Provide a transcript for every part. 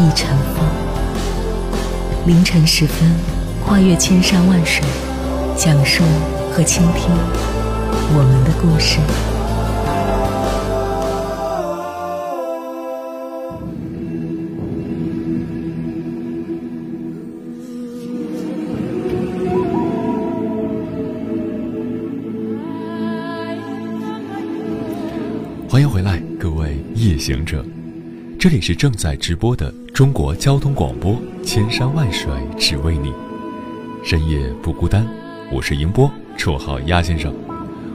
一尘风，凌晨时分，跨越千山万水，讲述和倾听我们的故事。欢迎回来，各位夜行者。这里是正在直播的中国交通广播，千山万水只为你，深夜不孤单。我是迎波，绰号鸭先生。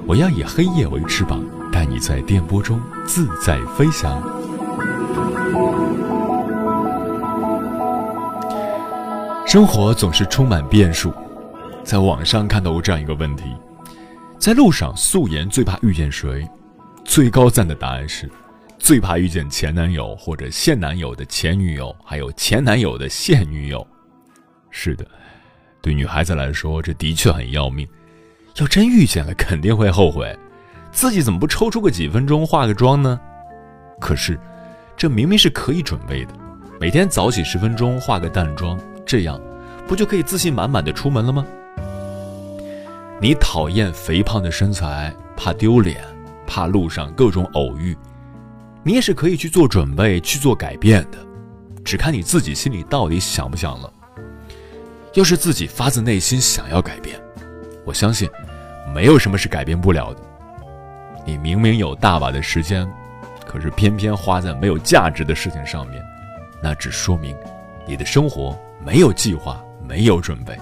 我要以黑夜为翅膀，带你在电波中自在飞翔。生活总是充满变数，在网上看到过这样一个问题：在路上素颜最怕遇见谁？最高赞的答案是。最怕遇见前男友或者现男友的前女友，还有前男友的现女友。是的，对女孩子来说，这的确很要命。要真遇见了，肯定会后悔，自己怎么不抽出个几分钟化个妆呢？可是，这明明是可以准备的，每天早起十分钟化个淡妆，这样不就可以自信满满的出门了吗？你讨厌肥胖的身材，怕丢脸，怕路上各种偶遇。你也是可以去做准备、去做改变的，只看你自己心里到底想不想了。要是自己发自内心想要改变，我相信没有什么是改变不了的。你明明有大把的时间，可是偏偏花在没有价值的事情上面，那只说明你的生活没有计划、没有准备。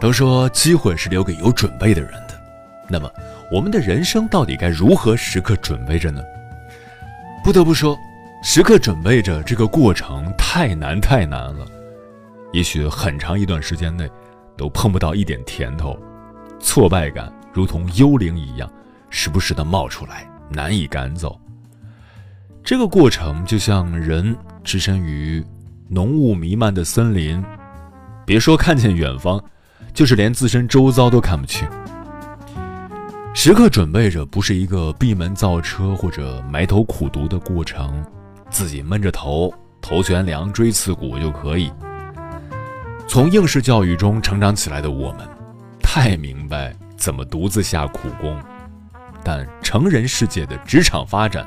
都说机会是留给有准备的人的，那么我们的人生到底该如何时刻准备着呢？不得不说，时刻准备着这个过程太难太难了，也许很长一段时间内都碰不到一点甜头，挫败感如同幽灵一样，时不时的冒出来，难以赶走。这个过程就像人置身于浓雾弥漫的森林，别说看见远方，就是连自身周遭都看不清。时刻准备着，不是一个闭门造车或者埋头苦读的过程，自己闷着头头悬梁锥刺股就可以。从应试教育中成长起来的我们，太明白怎么独自下苦功。但成人世界的职场发展，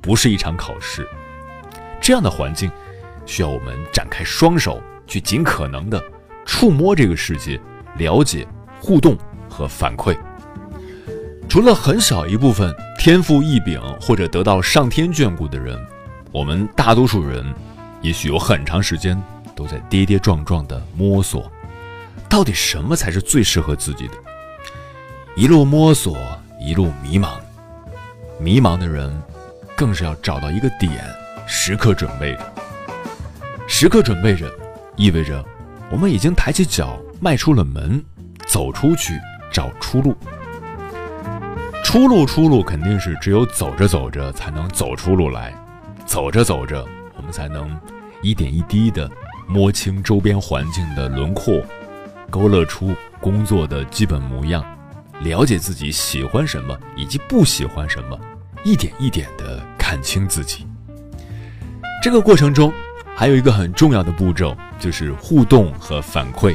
不是一场考试，这样的环境，需要我们展开双手，去尽可能的触摸这个世界，了解、互动和反馈。除了很少一部分天赋异禀或者得到上天眷顾的人，我们大多数人，也许有很长时间都在跌跌撞撞的摸索，到底什么才是最适合自己的？一路摸索，一路迷茫，迷茫的人，更是要找到一个点，时刻准备着。时刻准备着，意味着我们已经抬起脚迈出了门，走出去找出路。出路，出路肯定是只有走着走着才能走出路来，走着走着，我们才能一点一滴的摸清周边环境的轮廓，勾勒出工作的基本模样，了解自己喜欢什么以及不喜欢什么，一点一点的看清自己。这个过程中，还有一个很重要的步骤，就是互动和反馈。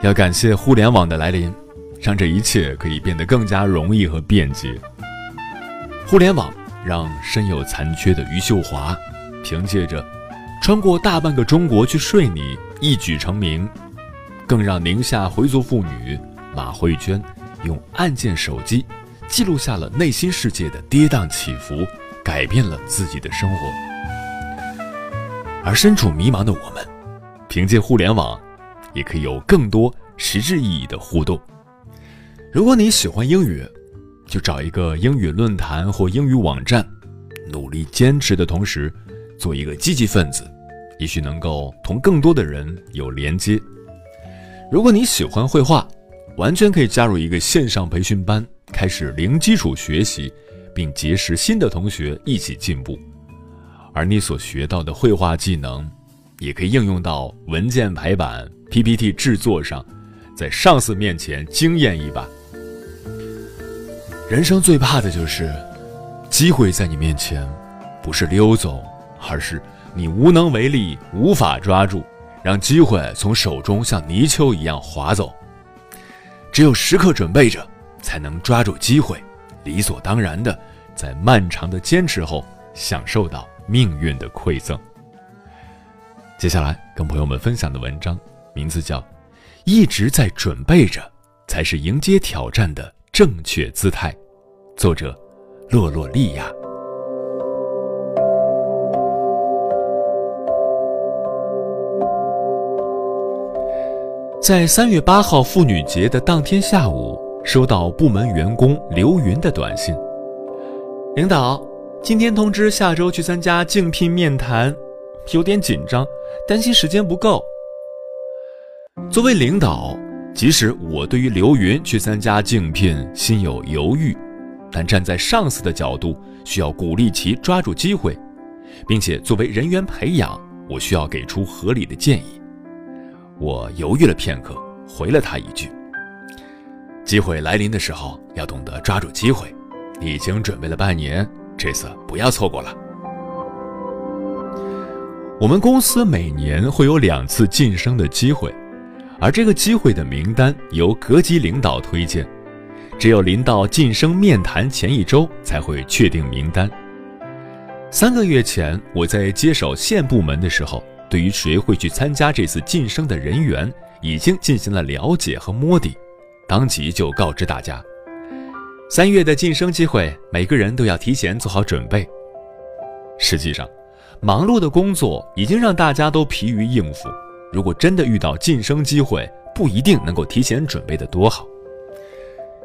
要感谢互联网的来临。让这一切可以变得更加容易和便捷。互联网让身有残缺的余秀华，凭借着穿过大半个中国去睡你一举成名，更让宁夏回族妇女马慧娟用按键手机记录下了内心世界的跌宕起伏，改变了自己的生活。而身处迷茫的我们，凭借互联网，也可以有更多实质意义的互动。如果你喜欢英语，就找一个英语论坛或英语网站，努力坚持的同时，做一个积极分子，也许能够同更多的人有连接。如果你喜欢绘画，完全可以加入一个线上培训班，开始零基础学习，并结识新的同学一起进步。而你所学到的绘画技能，也可以应用到文件排版、PPT 制作上，在上司面前惊艳一把。人生最怕的就是，机会在你面前，不是溜走，而是你无能为力，无法抓住，让机会从手中像泥鳅一样滑走。只有时刻准备着，才能抓住机会，理所当然的在漫长的坚持后，享受到。命运的馈赠。接下来跟朋友们分享的文章，名字叫《一直在准备着，才是迎接挑战的正确姿态》，作者洛洛利亚。在三月八号妇女节的当天下午，收到部门员工刘云的短信：“领导。”今天通知下周去参加竞聘面谈，有点紧张，担心时间不够。作为领导，即使我对于刘云去参加竞聘心有犹豫，但站在上司的角度，需要鼓励其抓住机会，并且作为人员培养，我需要给出合理的建议。我犹豫了片刻，回了他一句：“机会来临的时候，要懂得抓住机会。你已经准备了半年。”这次不要错过了。我们公司每年会有两次晋升的机会，而这个机会的名单由各级领导推荐，只有临到晋升面谈前一周才会确定名单。三个月前，我在接手县部门的时候，对于谁会去参加这次晋升的人员，已经进行了了解和摸底，当即就告知大家。三月的晋升机会，每个人都要提前做好准备。实际上，忙碌的工作已经让大家都疲于应付。如果真的遇到晋升机会，不一定能够提前准备的多好。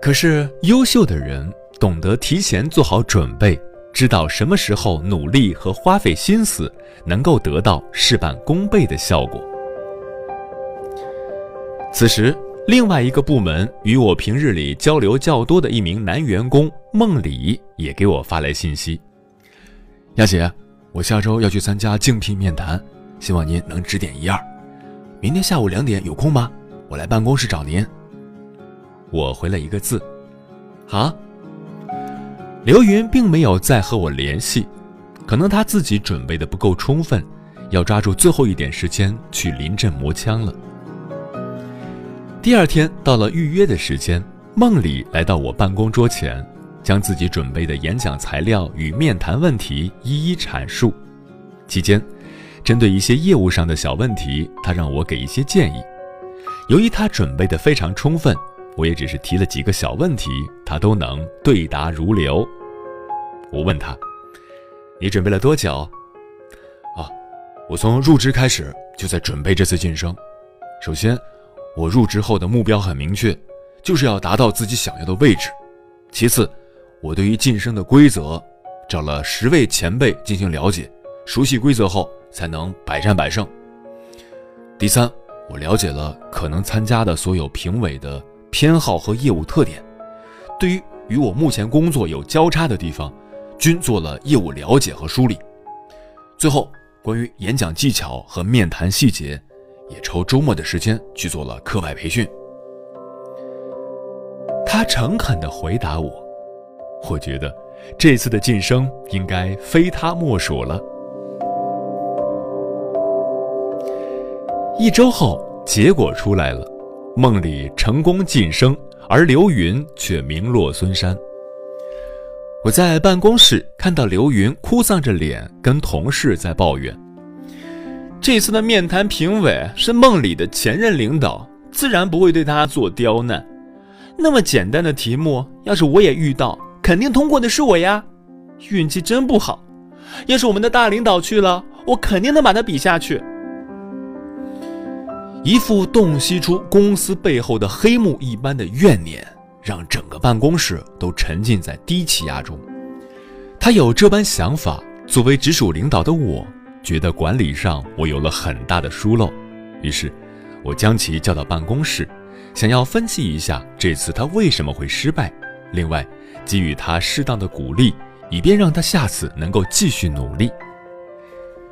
可是，优秀的人懂得提前做好准备，知道什么时候努力和花费心思能够得到事半功倍的效果。此时。另外一个部门与我平日里交流较多的一名男员工孟李也给我发来信息：“亚姐，我下周要去参加竞聘面谈，希望您能指点一二。明天下午两点有空吗？我来办公室找您。”我回了一个字：“好。”刘云并没有再和我联系，可能他自己准备的不够充分，要抓住最后一点时间去临阵磨枪了。第二天到了预约的时间，梦里来到我办公桌前，将自己准备的演讲材料与面谈问题一一阐述。期间，针对一些业务上的小问题，他让我给一些建议。由于他准备的非常充分，我也只是提了几个小问题，他都能对答如流。我问他：“你准备了多久？”啊，我从入职开始就在准备这次晋升。首先。我入职后的目标很明确，就是要达到自己想要的位置。其次，我对于晋升的规则，找了十位前辈进行了解，熟悉规则后才能百战百胜。第三，我了解了可能参加的所有评委的偏好和业务特点，对于与我目前工作有交叉的地方，均做了业务了解和梳理。最后，关于演讲技巧和面谈细节。也抽周末的时间去做了课外培训。他诚恳地回答我：“我觉得这次的晋升应该非他莫属了。”一周后，结果出来了，梦里成功晋升，而刘云却名落孙山。我在办公室看到刘云哭丧着脸跟同事在抱怨。这次的面谈评委是梦里的前任领导，自然不会对他做刁难。那么简单的题目，要是我也遇到，肯定通过的是我呀。运气真不好，要是我们的大领导去了，我肯定能把他比下去。一副洞悉出公司背后的黑幕一般的怨念，让整个办公室都沉浸在低气压中。他有这般想法，作为直属领导的我。觉得管理上我有了很大的疏漏，于是，我将其叫到办公室，想要分析一下这次他为什么会失败，另外给予他适当的鼓励，以便让他下次能够继续努力。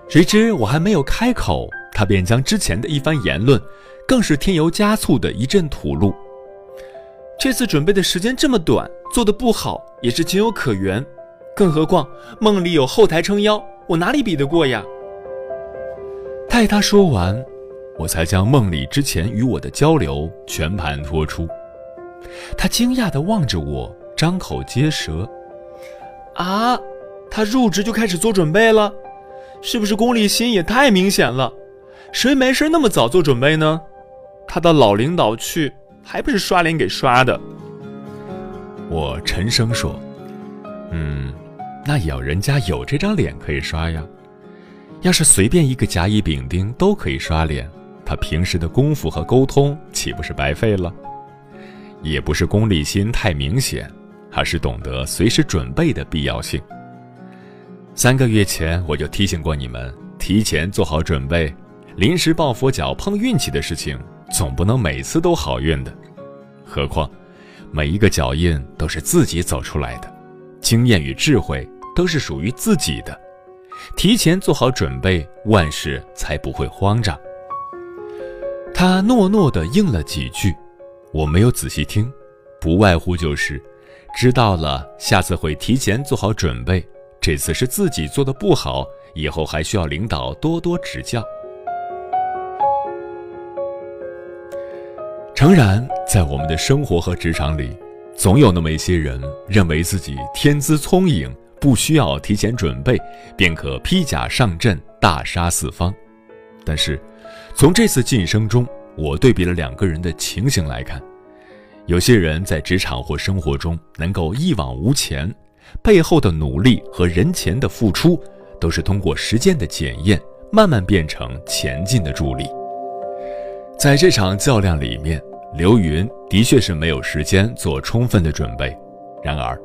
谁知我还没有开口，他便将之前的一番言论，更是添油加醋的一阵吐露。这次准备的时间这么短，做的不好也是情有可原，更何况梦里有后台撑腰，我哪里比得过呀？待他说完，我才将梦里之前与我的交流全盘托出。他惊讶地望着我，张口结舌：“啊，他入职就开始做准备了？是不是功利心也太明显了？谁没事那么早做准备呢？他到老领导去。”还不是刷脸给刷的。我沉声说：“嗯，那也要人家有这张脸可以刷呀。要是随便一个甲乙丙丁都可以刷脸，他平时的功夫和沟通岂不是白费了？也不是功利心太明显，而是懂得随时准备的必要性。三个月前我就提醒过你们，提前做好准备，临时抱佛脚碰运气的事情。”总不能每次都好运的，何况每一个脚印都是自己走出来的，经验与智慧都是属于自己的。提前做好准备，万事才不会慌张。他诺诺地应了几句，我没有仔细听，不外乎就是知道了，下次会提前做好准备。这次是自己做的不好，以后还需要领导多多指教。诚然，在我们的生活和职场里，总有那么一些人认为自己天资聪颖，不需要提前准备，便可披甲上阵，大杀四方。但是，从这次晋升中，我对比了两个人的情形来看，有些人在职场或生活中能够一往无前，背后的努力和人前的付出，都是通过时间的检验，慢慢变成前进的助力。在这场较量里面，刘云的确是没有时间做充分的准备。然而，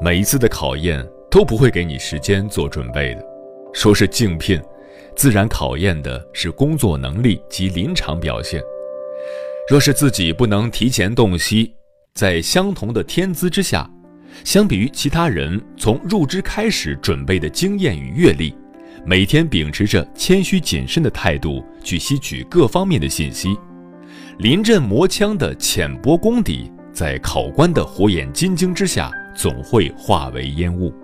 每一次的考验都不会给你时间做准备的。说是竞聘，自然考验的是工作能力及临场表现。若是自己不能提前洞悉，在相同的天资之下，相比于其他人从入职开始准备的经验与阅历。每天秉持着谦虚谨慎的态度去吸取各方面的信息，临阵磨枪的浅薄功底，在考官的火眼金睛之下，总会化为烟雾。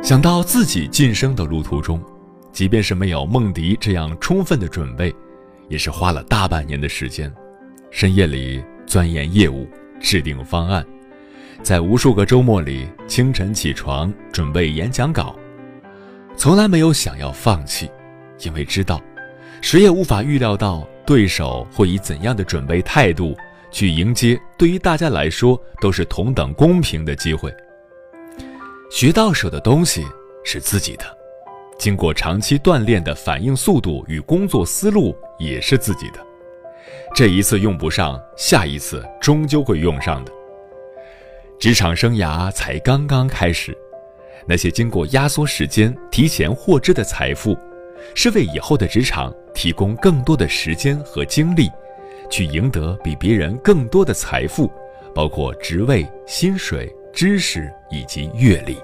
想到自己晋升的路途中，即便是没有梦迪这样充分的准备，也是花了大半年的时间，深夜里钻研业务，制定方案，在无数个周末里，清晨起床准备演讲稿。从来没有想要放弃，因为知道，谁也无法预料到对手会以怎样的准备态度去迎接，对于大家来说都是同等公平的机会。学到手的东西是自己的，经过长期锻炼的反应速度与工作思路也是自己的。这一次用不上，下一次终究会用上的。职场生涯才刚刚开始。那些经过压缩时间提前获知的财富，是为以后的职场提供更多的时间和精力，去赢得比别人更多的财富，包括职位、薪水、知识以及阅历。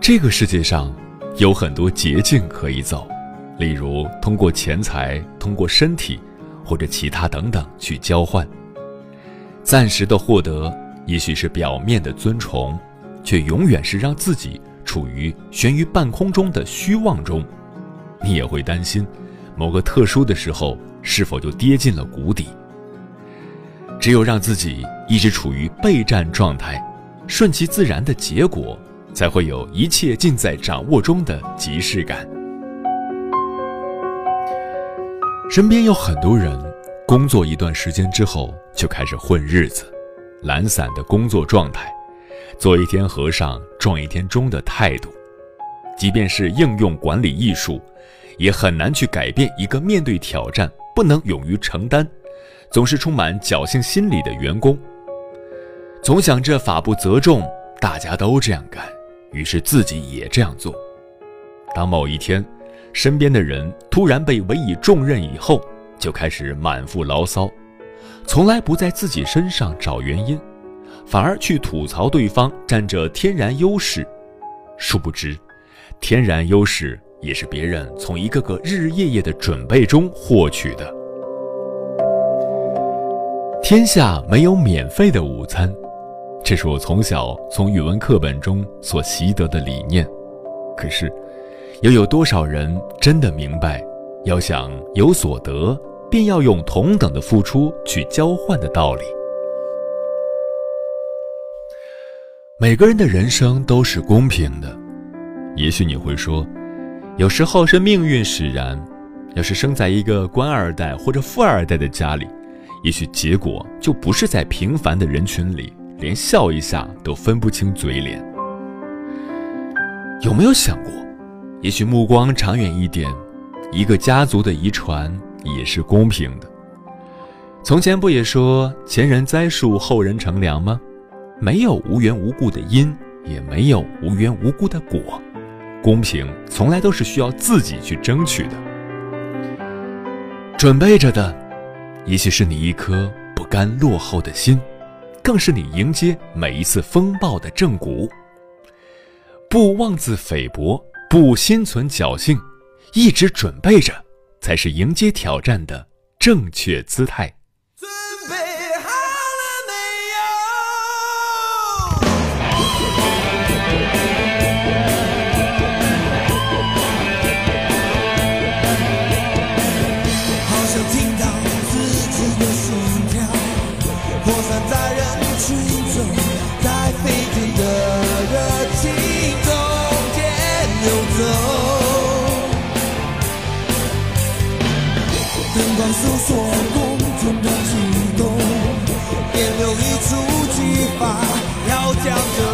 这个世界上有很多捷径可以走，例如通过钱财、通过身体，或者其他等等去交换。暂时的获得，也许是表面的尊崇，却永远是让自己处于悬于半空中的虚妄中。你也会担心，某个特殊的时候是否就跌进了谷底。只有让自己一直处于备战状态，顺其自然的结果，才会有一切尽在掌握中的即视感。身边有很多人。工作一段时间之后，就开始混日子，懒散的工作状态，做一天和尚撞一天钟的态度。即便是应用管理艺术，也很难去改变一个面对挑战不能勇于承担，总是充满侥幸心理的员工。总想着法不责众，大家都这样干，于是自己也这样做。当某一天，身边的人突然被委以重任以后，就开始满腹牢骚，从来不在自己身上找原因，反而去吐槽对方占着天然优势。殊不知，天然优势也是别人从一个个日日夜夜的准备中获取的。天下没有免费的午餐，这是我从小从语文课本中所习得的理念。可是。又有多少人真的明白，要想有所得，便要用同等的付出去交换的道理？每个人的人生都是公平的。也许你会说，有时候是命运使然。要是生在一个官二代或者富二代的家里，也许结果就不是在平凡的人群里，连笑一下都分不清嘴脸。有没有想过？也许目光长远一点，一个家族的遗传也是公平的。从前不也说前人栽树，后人乘凉吗？没有无缘无故的因，也没有无缘无故的果。公平从来都是需要自己去争取的。准备着的，也许是你一颗不甘落后的心，更是你迎接每一次风暴的正骨。不妄自菲薄。不心存侥幸，一直准备着，才是迎接挑战的正确姿态。发要将这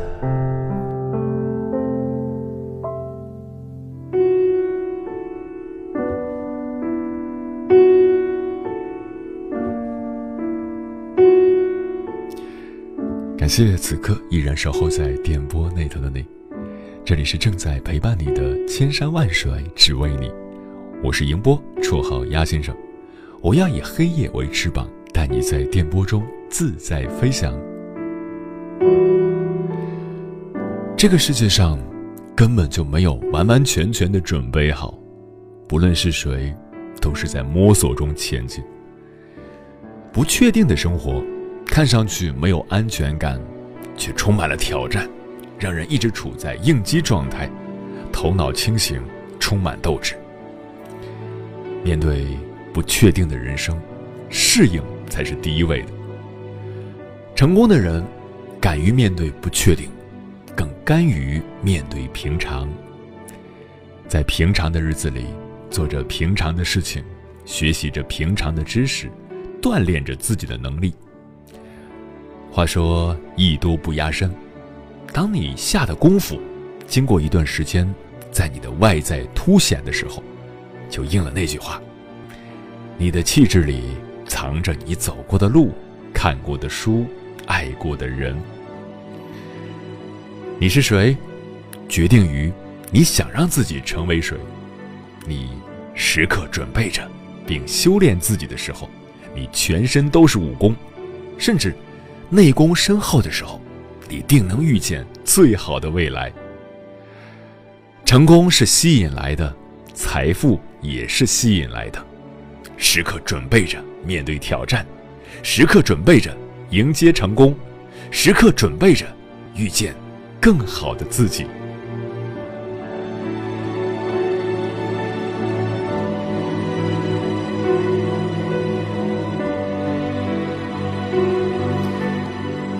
谢此刻依然守候在电波那头的你，这里是正在陪伴你的千山万水只为你，我是迎波，绰号鸭先生，我要以黑夜为翅膀，带你在电波中自在飞翔。这个世界上根本就没有完完全全的准备好，不论是谁，都是在摸索中前进。不确定的生活。看上去没有安全感，却充满了挑战，让人一直处在应激状态，头脑清醒，充满斗志。面对不确定的人生，适应才是第一位的。成功的人，敢于面对不确定，更甘于面对平常。在平常的日子里，做着平常的事情，学习着平常的知识，锻炼着自己的能力。话说“艺多不压身”，当你下的功夫，经过一段时间，在你的外在凸显的时候，就应了那句话：“你的气质里藏着你走过的路、看过的书、爱过的人。”你是谁，决定于你想让自己成为谁。你时刻准备着，并修炼自己的时候，你全身都是武功，甚至。内功深厚的时候，你定能遇见最好的未来。成功是吸引来的，财富也是吸引来的。时刻准备着面对挑战，时刻准备着迎接成功，时刻准备着遇见更好的自己。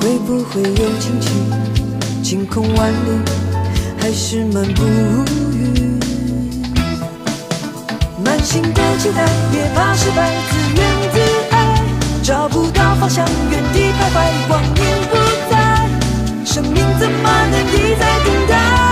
会不会有惊喜？晴空万里，还是漫步无语？满心的期待，别怕失败，自怨自艾，找不到方向，原地徘徊，光阴不在，生命怎么能一再等待？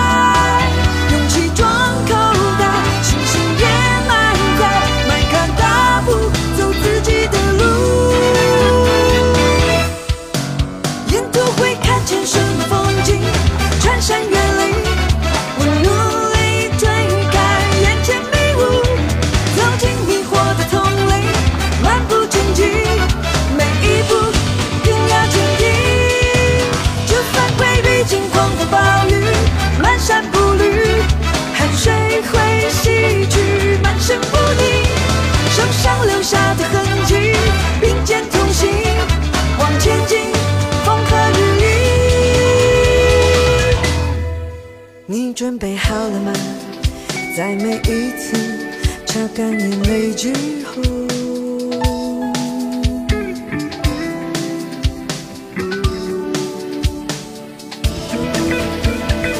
准备好了吗？在每一次擦干眼泪之后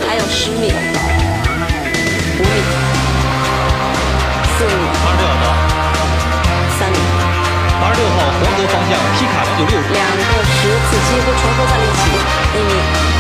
还有十米五米四米八十六号三米八十六号黄河方向皮卡梁九六两个十次几乎重合在一起一米。